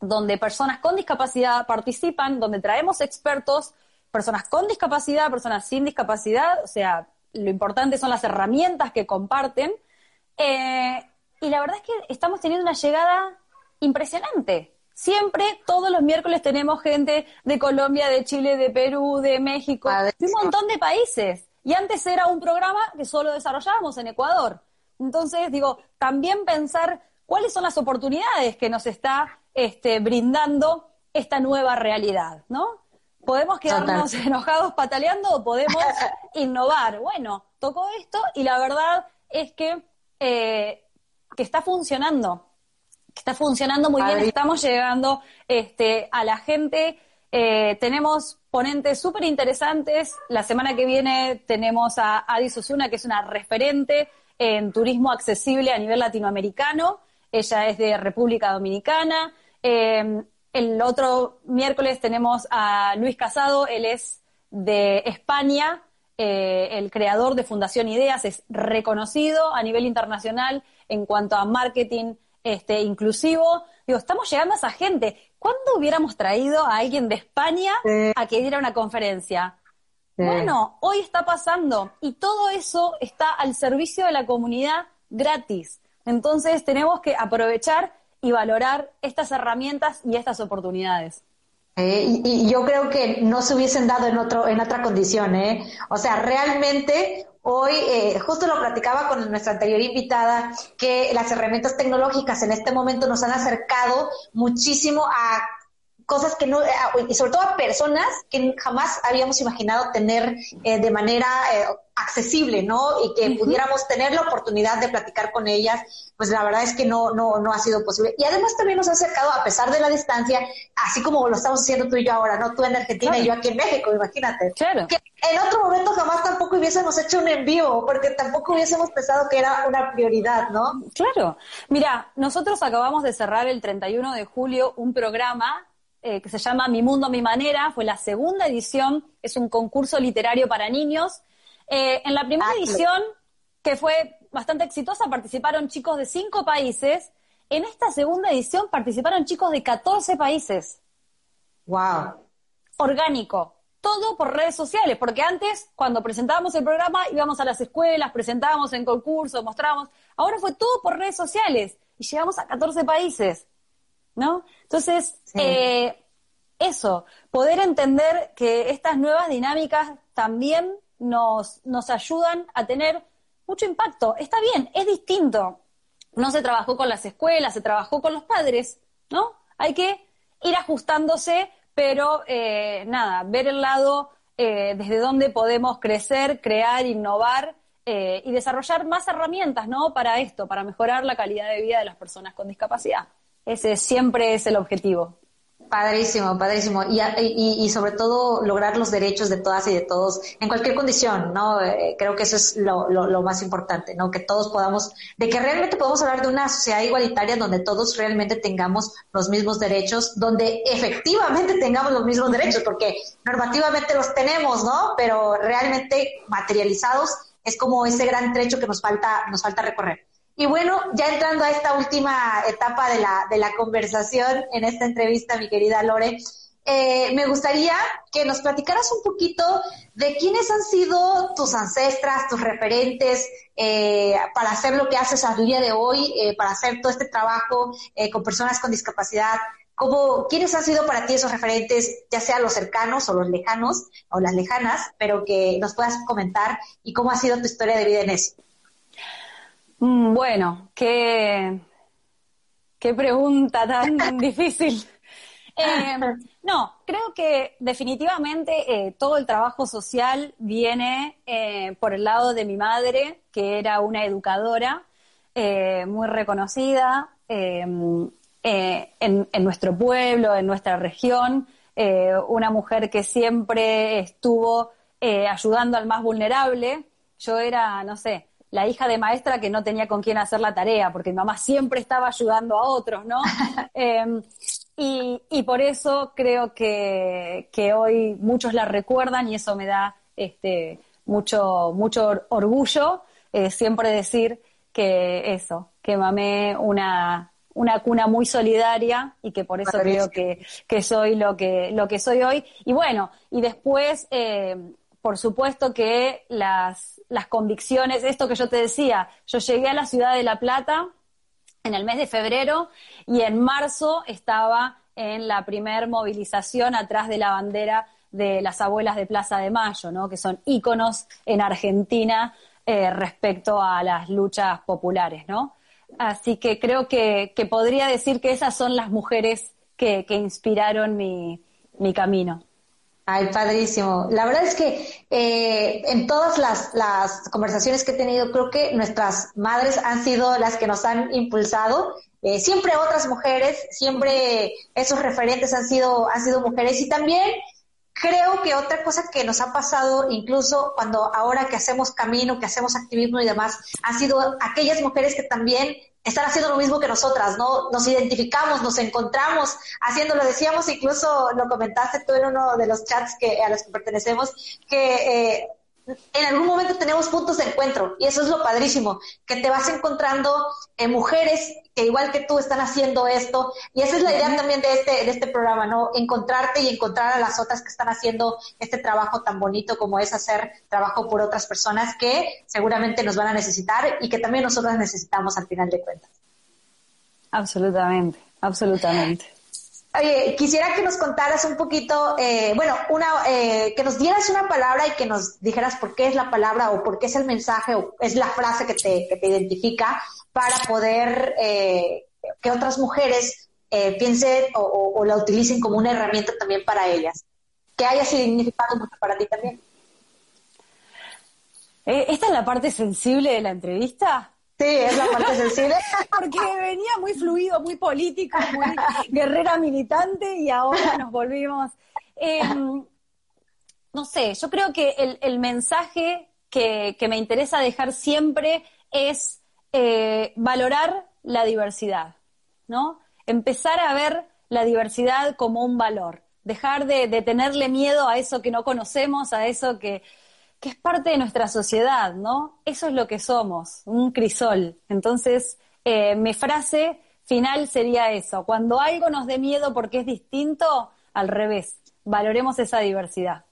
Speaker 3: donde personas con discapacidad participan, donde traemos expertos, personas con discapacidad, personas sin discapacidad, o sea, lo importante son las herramientas que comparten. Eh, y la verdad es que estamos teniendo una llegada impresionante. Siempre, todos los miércoles tenemos gente de Colombia, de Chile, de Perú, de México, de un montón de países. Y antes era un programa que solo desarrollábamos en Ecuador. Entonces, digo, también pensar cuáles son las oportunidades que nos está este, brindando esta nueva realidad, ¿no? Podemos quedarnos enojados pataleando o podemos innovar. Bueno, tocó esto y la verdad es que, eh, que está funcionando está funcionando muy bien, estamos llegando este, a la gente. Eh, tenemos ponentes súper interesantes. La semana que viene tenemos a Adi Susuna, que es una referente en turismo accesible a nivel latinoamericano. Ella es de República Dominicana. Eh, el otro miércoles tenemos a Luis Casado, él es de España, eh, el creador de Fundación Ideas, es reconocido a nivel internacional en cuanto a marketing este, inclusivo. Digo, estamos llegando a esa gente. ¿Cuándo hubiéramos traído a alguien de España a que diera una conferencia? Bueno, hoy está pasando y todo eso está al servicio de la comunidad gratis. Entonces tenemos que aprovechar y valorar estas herramientas y estas oportunidades.
Speaker 2: Eh, y, yo creo que no se hubiesen dado en otro en otra condición, ¿eh? O sea, realmente hoy eh, justo lo platicaba con nuestra anterior invitada que las herramientas tecnológicas en este momento nos han acercado muchísimo a cosas que no, y sobre todo a personas que jamás habíamos imaginado tener eh, de manera eh, accesible, ¿no? Y que pudiéramos tener la oportunidad de platicar con ellas, pues la verdad es que no, no, no ha sido posible. Y además también nos ha acercado, a pesar de la distancia, así como lo estamos haciendo tú y yo ahora, ¿no? Tú en Argentina y yo aquí en México, imagínate.
Speaker 3: Claro.
Speaker 2: Que en otro momento jamás tampoco hubiésemos hecho un envío, porque tampoco hubiésemos pensado que era una prioridad, ¿no?
Speaker 3: Claro. Mira, nosotros acabamos de cerrar el 31 de julio un programa eh, que se llama Mi Mundo, Mi Manera, fue la segunda edición, es un concurso literario para niños. Eh, en la primera ah, edición, que fue bastante exitosa, participaron chicos de cinco países. En esta segunda edición participaron chicos de 14 países.
Speaker 2: ¡Wow!
Speaker 3: Orgánico. Todo por redes sociales, porque antes, cuando presentábamos el programa, íbamos a las escuelas, presentábamos en concursos, mostrábamos. Ahora fue todo por redes sociales y llegamos a 14 países. ¿No? Entonces, eh, eso, poder entender que estas nuevas dinámicas también nos, nos ayudan a tener mucho impacto. Está bien, es distinto. No se trabajó con las escuelas, se trabajó con los padres, ¿no? Hay que ir ajustándose, pero eh, nada, ver el lado eh, desde donde podemos crecer, crear, innovar y desarrollar más herramientas, ¿no? Para esto, para mejorar la calidad de vida de las personas con discapacidad. Ese siempre es el objetivo.
Speaker 2: Padrísimo, padrísimo. Y, y, sobre todo lograr los derechos de todas y de todos en cualquier condición, ¿no? Eh, creo que eso es lo, lo, más importante, ¿no? Que todos podamos, de que realmente podamos hablar de una sociedad igualitaria donde todos realmente tengamos los mismos derechos, donde efectivamente tengamos los mismos derechos, porque normativamente los tenemos, ¿no? Pero realmente materializados es como ese gran trecho que nos falta, nos falta recorrer. Y bueno, ya entrando a esta última etapa de la, de la conversación en esta entrevista, mi querida Lore, eh, me gustaría que nos platicaras un poquito de quiénes han sido tus ancestras, tus referentes eh, para hacer lo que haces al día de hoy, eh, para hacer todo este trabajo con personas con discapacidad. ¿Cómo, ¿Quiénes han sido para ti esos referentes, ya sea los cercanos o los lejanos o las lejanas, pero que nos puedas comentar y cómo ha sido tu historia de vida en eso?
Speaker 3: Mm, bueno, qué, qué pregunta tan difícil. Eh, no, creo que definitivamente eh, todo el trabajo social viene eh, por el lado de mi madre, que era una educadora muy reconocida en, en, nuestro pueblo, en nuestra región, una mujer que siempre estuvo ayudando al más vulnerable. Yo era, no sé, la hija de maestra que no tenía con quién hacer la tarea, porque mi mamá siempre estaba ayudando a otros, ¿no? Em, y, y, por eso creo que, que, hoy muchos la recuerdan y eso me da este, mucho, mucho orgullo eh, siempre decir que eso, que mamé una, una cuna muy solidaria y que por eso creo que, que, soy lo que, lo que soy hoy. Y bueno, y después, eh, por supuesto que las, las convicciones, esto que yo te decía, yo llegué a la ciudad de La Plata en el mes de febrero y en marzo estaba en la primer movilización atrás de la bandera de las abuelas de Plaza de Mayo, ¿no? que son íconos en Argentina eh, respecto a las luchas populares. ¿no? Así que creo que, podría decir que esas son las mujeres que, inspiraron mi camino.
Speaker 2: Ay, padrísimo. La verdad es que eh, en todas las, las, conversaciones que he tenido, creo que nuestras madres han sido las que nos han impulsado. Eh, siempre otras mujeres, siempre esos referentes han sido, han sido mujeres. Y también creo que otra cosa que nos ha pasado, incluso cuando ahora que hacemos camino, que hacemos activismo y demás, han sido aquellas mujeres que también están haciendo lo mismo que nosotras, ¿no? Nos identificamos, nos encontramos haciéndolo. Decíamos, incluso lo comentaste tú en uno de los chats que, a los que pertenecemos, que eh, en algún momento tenemos puntos de encuentro y eso es lo padrísimo, que te vas encontrando en mujeres que igual que tú están haciendo esto y esa es la idea también de este, de este programa, ¿no? Encontrarte y encontrar a las otras que están haciendo este trabajo tan bonito como es hacer trabajo por otras personas que seguramente nos van a necesitar y que también nosotros necesitamos al final de cuentas.
Speaker 3: Absolutamente, absolutamente.
Speaker 2: Oye, quisiera que nos contaras un poquito, eh, bueno, una, eh, que nos dieras una palabra y que nos dijeras por qué es la palabra o por qué es el mensaje o es la frase que te, que te identifica para poder eh, que otras mujeres piensen o, la utilicen como una herramienta también para ellas. Que haya significado mucho para ti también.
Speaker 3: ¿Esta es la parte sensible de la entrevista?
Speaker 2: Sí, es la parte sensible.
Speaker 3: Porque venía muy fluido, muy político, muy guerrera militante y ahora nos volvimos. Em, no sé, yo creo que el, mensaje que, me interesa dejar siempre es eh, valorar la diversidad, ¿no? Empezar a ver la diversidad como un valor, dejar de tenerle miedo a eso que no conocemos, a eso que, que es parte de nuestra sociedad, ¿no? Eso es lo que somos, un crisol. Entonces, eh, mi frase final sería eso, cuando algo nos dé miedo porque es distinto, al revés, valoremos esa diversidad.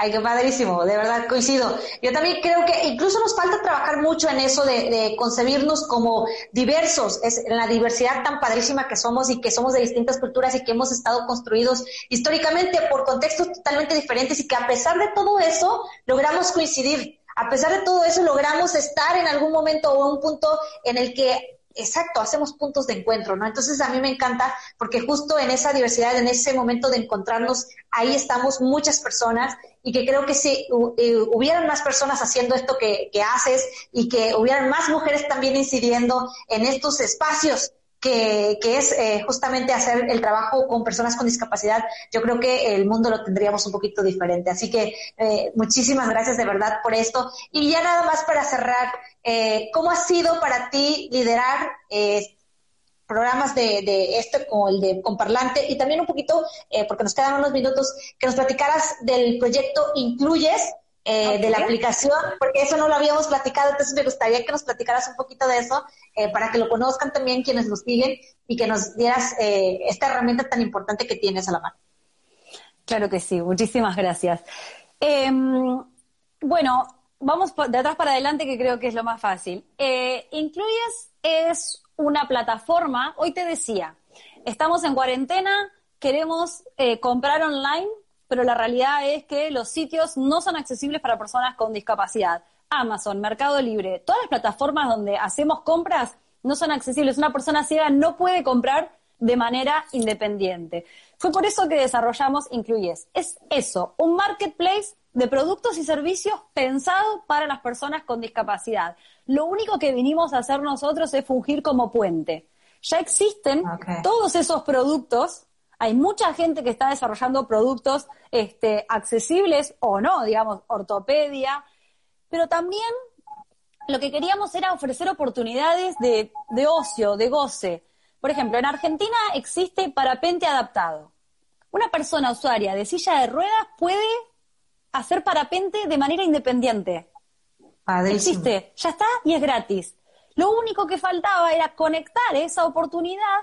Speaker 2: Ay, qué padrísimo, de verdad coincido. Yo también creo que incluso nos falta trabajar mucho en eso de, concebirnos como diversos, es en la diversidad tan padrísima que somos y que somos de distintas culturas y que hemos estado construidos históricamente por contextos totalmente diferentes y que a pesar de todo eso logramos coincidir. A pesar de todo eso logramos estar en algún momento o en un punto en el que exacto, hacemos puntos de encuentro, ¿no? Entonces a mí me encanta porque justo en esa diversidad, en ese momento de encontrarnos, ahí estamos muchas personas y que creo que si eh, hubieran más personas haciendo esto que, que haces y que hubieran más mujeres también incidiendo en estos espacios que, que es eh, justamente hacer el trabajo con personas con discapacidad, yo creo que el mundo lo tendríamos un poquito diferente. Así que eh, muchísimas gracias de verdad por esto. Y ya nada más para cerrar, eh, ¿cómo ha sido para ti liderar programas de, de este como el de Comparlante y también un poquito, porque nos quedan unos minutos, que nos platicaras del proyecto Incluyes? Eh, de la aplicación, porque eso no lo habíamos platicado, entonces me gustaría que nos platicaras un poquito de eso eh, para que lo conozcan también quienes nos siguen y que nos dieras eh, esta herramienta tan importante que tienes a la mano.
Speaker 3: Claro que sí, muchísimas gracias. Em, bueno, vamos de atrás para adelante, que creo que es lo más fácil. Eh, Incluyes es una plataforma, hoy te decía, estamos en cuarentena, queremos eh, comprar online, pero la realidad es que los sitios no son accesibles para personas con discapacidad. Amazon, Mercado Libre, todas las plataformas donde hacemos compras no son accesibles. Una persona ciega no puede comprar de manera independiente. Fue por eso que desarrollamos Incluyes. Es eso, un marketplace de productos y servicios pensado para las personas con discapacidad. Lo único que vinimos a hacer nosotros es fungir como puente. Ya existen todos esos productos, hay mucha gente que está desarrollando productos este, accesibles o no, digamos, ortopedia, pero también lo que queríamos era ofrecer oportunidades de, de ocio, de goce. Por ejemplo, en Argentina existe parapente adaptado. Una persona usuaria de silla de ruedas puede hacer parapente de manera independiente. Existe, ya está y es gratis. Lo único que faltaba era conectar esa oportunidad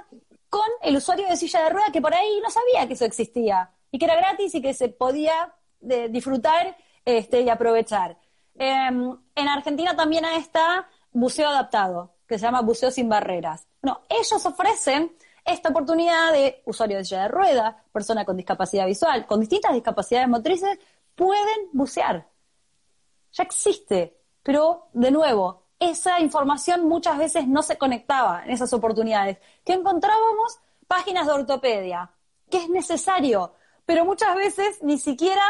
Speaker 3: con el usuario de silla de ruedas que por ahí no sabía que eso existía y que era gratis y que se podía eh, disfrutar este, y aprovechar. Em, en Argentina también está buceo adaptado, que se llama buceo sin barreras. Ellos ofrecen esta oportunidad de usuario de silla de ruedas, persona con discapacidad visual, con distintas discapacidades motrices, pueden bucear. Ya existe, pero de nuevo, esa información muchas veces no se conectaba en esas oportunidades. Que encontrábamos páginas de ortopedia, que es necesario, pero muchas veces ni siquiera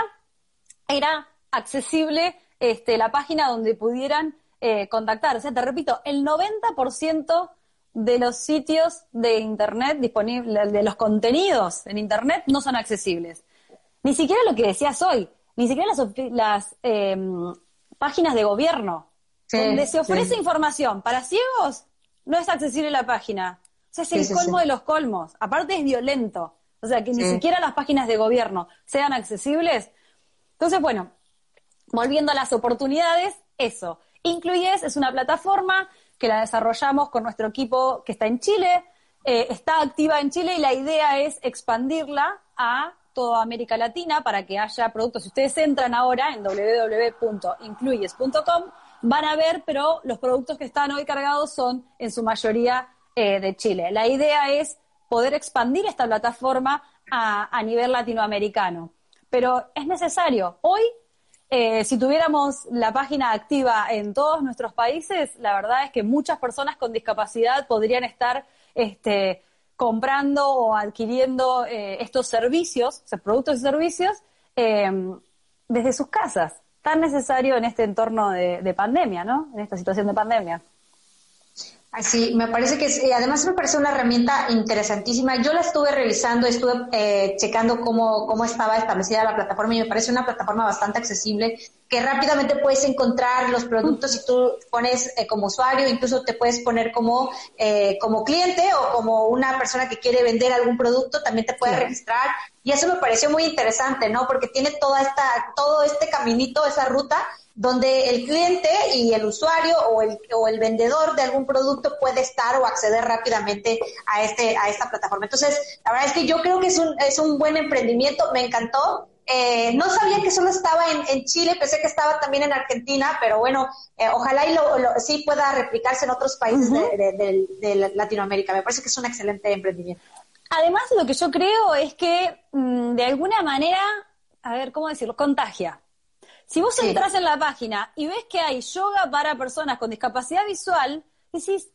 Speaker 3: era accesible este, la página donde pudieran eh, contactar. O sea, te repito, el 90% de los sitios de Internet disponibles, de los contenidos en Internet no son accesibles. Ni siquiera lo que decías hoy, ni siquiera las, em, páginas de gobierno, donde se ofrece información para ciegos, no es accesible la página. O sea, es el colmo de los colmos. Aparte es violento. O sea, que ni siquiera las páginas de gobierno sean accesibles. Entonces, bueno, volviendo a las oportunidades, eso. Incluyes es una plataforma que la desarrollamos con nuestro equipo que está en Chile, eh, está activa en Chile y la idea es expandirla a toda América Latina para que haya productos. Si ustedes entran ahora en www.incluyes.com, van a ver, pero los productos que están hoy cargados son en su mayoría eh, de Chile. La idea es poder expandir esta plataforma a, nivel latinoamericano. Pero es necesario. Hoy eh, si tuviéramos la página activa en todos nuestros países, la verdad es que muchas personas con discapacidad podrían estar este, comprando o adquiriendo eh, estos servicios, o productos y servicios, desde sus casas. Tan necesario en este entorno de, de pandemia, ¿no? En esta situación de pandemia.
Speaker 2: Sí, me parece que es, además me parece una herramienta interesantísima. Yo la estuve revisando, estuve eh, checando cómo, cómo estaba establecida la plataforma y me parece una plataforma bastante accesible que rápidamente puedes encontrar los productos si tú pones eh, como usuario, incluso te puedes poner como, eh, como cliente o como una persona que quiere vender algún producto, también te puedes registrar. Y eso me pareció muy interesante, ¿no? Porque tiene toda esta, todo este caminito, esa ruta donde el cliente y el usuario o el, o el vendedor de algún producto puede estar o acceder rápidamente a, este, a esta plataforma. Entonces, la verdad es que yo creo que es un, es un buen emprendimiento, me encantó. Eh, no sabía que solo estaba en, en, Chile, pensé que estaba también en Argentina, pero bueno, eh, ojalá y lo, sí pueda replicarse en otros países de, de, Latinoamérica. Me parece que es un excelente emprendimiento.
Speaker 3: Además, lo que yo creo es que mm, de alguna manera, a ver, ¿cómo decirlo? Contagia. Si vos entras en la página y ves que hay yoga para personas con discapacidad visual, decís,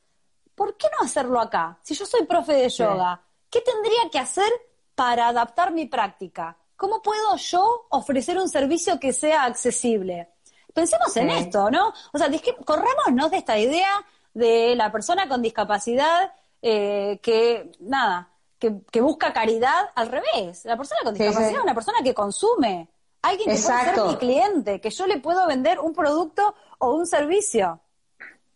Speaker 3: ¿por qué no hacerlo acá? Si yo soy profe de yoga, ¿qué tendría que hacer para adaptar mi práctica? ¿Cómo puedo yo ofrecer un servicio que sea accesible? Pensemos en esto, ¿no? O sea, corrámonos de esta idea de la persona con discapacidad eh, que, nada, que, que, busca caridad al revés. La persona con discapacidad es una persona que consume. Alguien que puede ser mi cliente, que yo le puedo vender un producto o un servicio.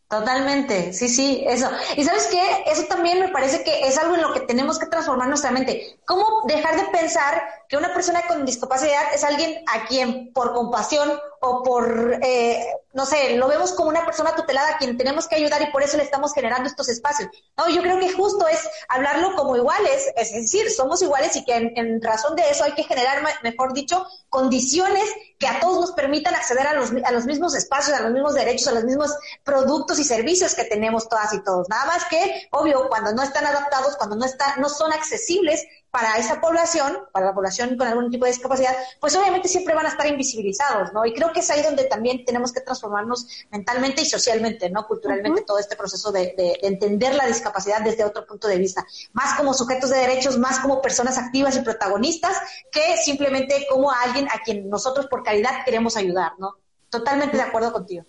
Speaker 2: Totalmente, sí, sí, eso. Y sabes qué, eso también me parece que es algo en lo que tenemos que transformar nuestra mente. ¿Cómo dejar de pensar una persona con discapacidad es alguien a quien por compasión o por, eh, no sé, lo vemos como una persona tutelada a quien tenemos que ayudar y por eso le estamos generando estos espacios. No, yo creo que justo es hablarlo como iguales, es decir, somos iguales y que en, razón de eso hay que generar, mejor dicho, condiciones que a todos nos permitan acceder a los, a los mismos espacios, a los mismos derechos, a los mismos productos y servicios que tenemos todas y todos. Nada más que, obvio, cuando no están adaptados, cuando no, está, no son accesibles, para esa población, para la población con algún tipo de discapacidad, pues obviamente siempre van a estar invisibilizados, ¿no? Y creo que es ahí donde también tenemos que transformarnos mentalmente y socialmente, ¿no? Culturalmente, todo este proceso de, entender la discapacidad desde otro punto de vista, más como sujetos de derechos, más como personas activas y protagonistas, que simplemente como a alguien a quien nosotros por caridad queremos ayudar, ¿no? Totalmente de acuerdo contigo.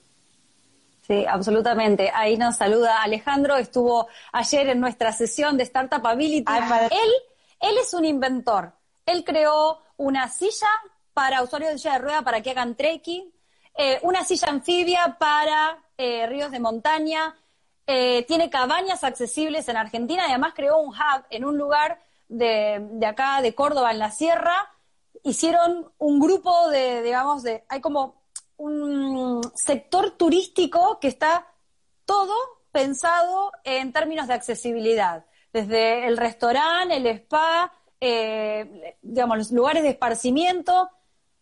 Speaker 3: Sí, absolutamente. Ahí nos saluda Alejandro, estuvo ayer en nuestra sesión de Startup Ability. Él él es un inventor. Él creó una silla para usuarios de silla de rueda para que hagan trekking, eh, una silla anfibia para eh, ríos de montaña, eh, tiene cabañas accesibles en Argentina y además creó un hub en un lugar de, de, acá, de Córdoba, en la sierra. Hicieron un grupo de, digamos, de, hay como un sector turístico que está todo pensado en términos de accesibilidad desde el restaurante, el spa, eh, digamos, los lugares de esparcimiento.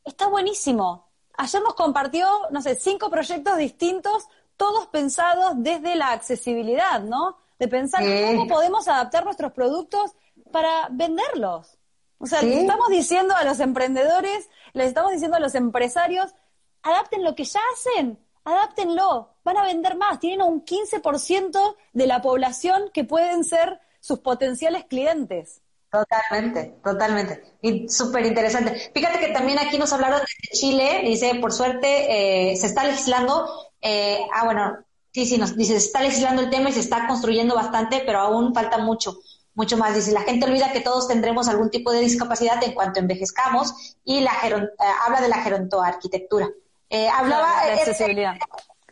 Speaker 3: Está buenísimo. Ayer nos compartió, no sé, cinco proyectos distintos, todos pensados desde la accesibilidad, ¿no? De pensar cómo podemos adaptar nuestros productos para venderlos. O sea, les estamos diciendo a los emprendedores, les estamos diciendo a los empresarios, adapten lo que ya hacen, adáptenlo, van a vender más. Tienen un 15% de la población que pueden ser sus potenciales clientes.
Speaker 2: Totalmente, totalmente. Y súper interesante. Fíjate que también aquí nos hablaron de Chile, dice, por suerte eh, se está legislando, eh, ah, bueno, sí, sí, nos dice, se está legislando el tema y se está construyendo bastante, pero aún falta mucho, mucho más. Dice, la gente olvida que todos tendremos algún tipo de discapacidad en cuanto envejezcamos y la eh, habla de la gerontoarquitectura. Eh, hablaba...
Speaker 3: de accesibilidad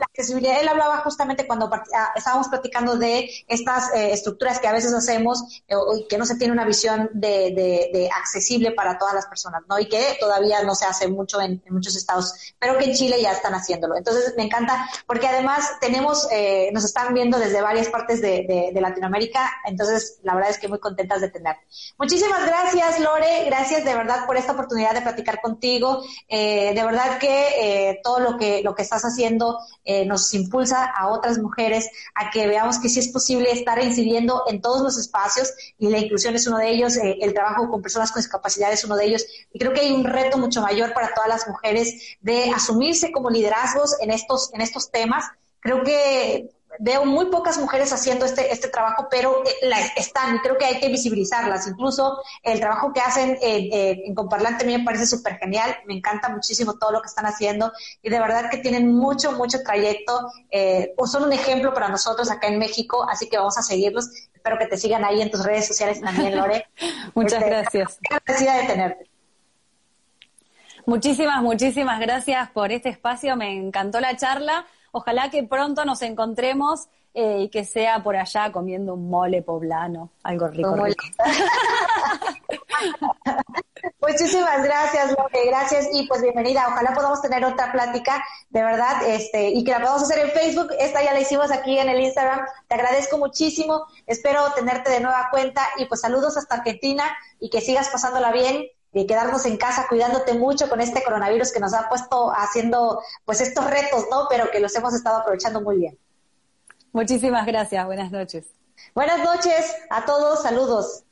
Speaker 2: la accesibilidad, él hablaba justamente cuando ah, estábamos platicando de estas eh, estructuras que a veces hacemos eh, y que no se tiene una visión de, de, accesible para todas las personas, ¿no? Y que todavía no se hace mucho en, muchos estados, pero que en Chile ya están haciéndolo. Entonces me encanta porque además tenemos, eh, nos están viendo desde varias partes de, de, Latinoamérica, entonces la verdad es que muy contentas de tener. Muchísimas gracias, Lore, gracias de verdad por esta oportunidad de platicar contigo. de verdad que todo lo que, lo que estás haciendo eh, nos impulsa a otras mujeres a que veamos que sí es posible estar incidiendo en todos los espacios y la inclusión es uno de ellos, eh, el trabajo con personas con discapacidad es uno de ellos y creo que hay un reto mucho mayor para todas las mujeres de asumirse como liderazgos en estos, en estos temas. Creo que veo muy pocas mujeres haciendo este, este trabajo, pero eh, la, están y creo que hay que visibilizarlas. Incluso el trabajo que hacen en Comparlante a mí me parece súper genial, me encanta muchísimo todo lo que están haciendo y de verdad que tienen mucho, mucho trayecto, eh, o son un ejemplo para nosotros acá en México, así que vamos a seguirlos. Espero que te sigan ahí en tus redes sociales también, Lore.
Speaker 3: Muchas este, gracias.
Speaker 2: Agradecida de tenerte.
Speaker 3: Muchísimas, muchísimas gracias por este espacio. Me encantó la charla. Ojalá que pronto nos encontremos eh, y que sea por allá comiendo un mole poblano, algo rico. rico.
Speaker 2: Muchísimas gracias, Lore, gracias y pues bienvenida. Ojalá podamos tener otra plática, de verdad, este, y que la podamos hacer en Facebook. Esta ya la hicimos aquí en el Instagram. Te agradezco muchísimo. Espero tenerte de nueva cuenta y pues saludos hasta Argentina y que sigas pasándola bien y quedarnos en casa cuidándote mucho con este coronavirus que nos ha puesto haciendo pues estos retos, ¿no? Pero que los hemos estado aprovechando muy bien.
Speaker 3: Muchísimas gracias, buenas noches.
Speaker 2: Buenas noches a todos, saludos.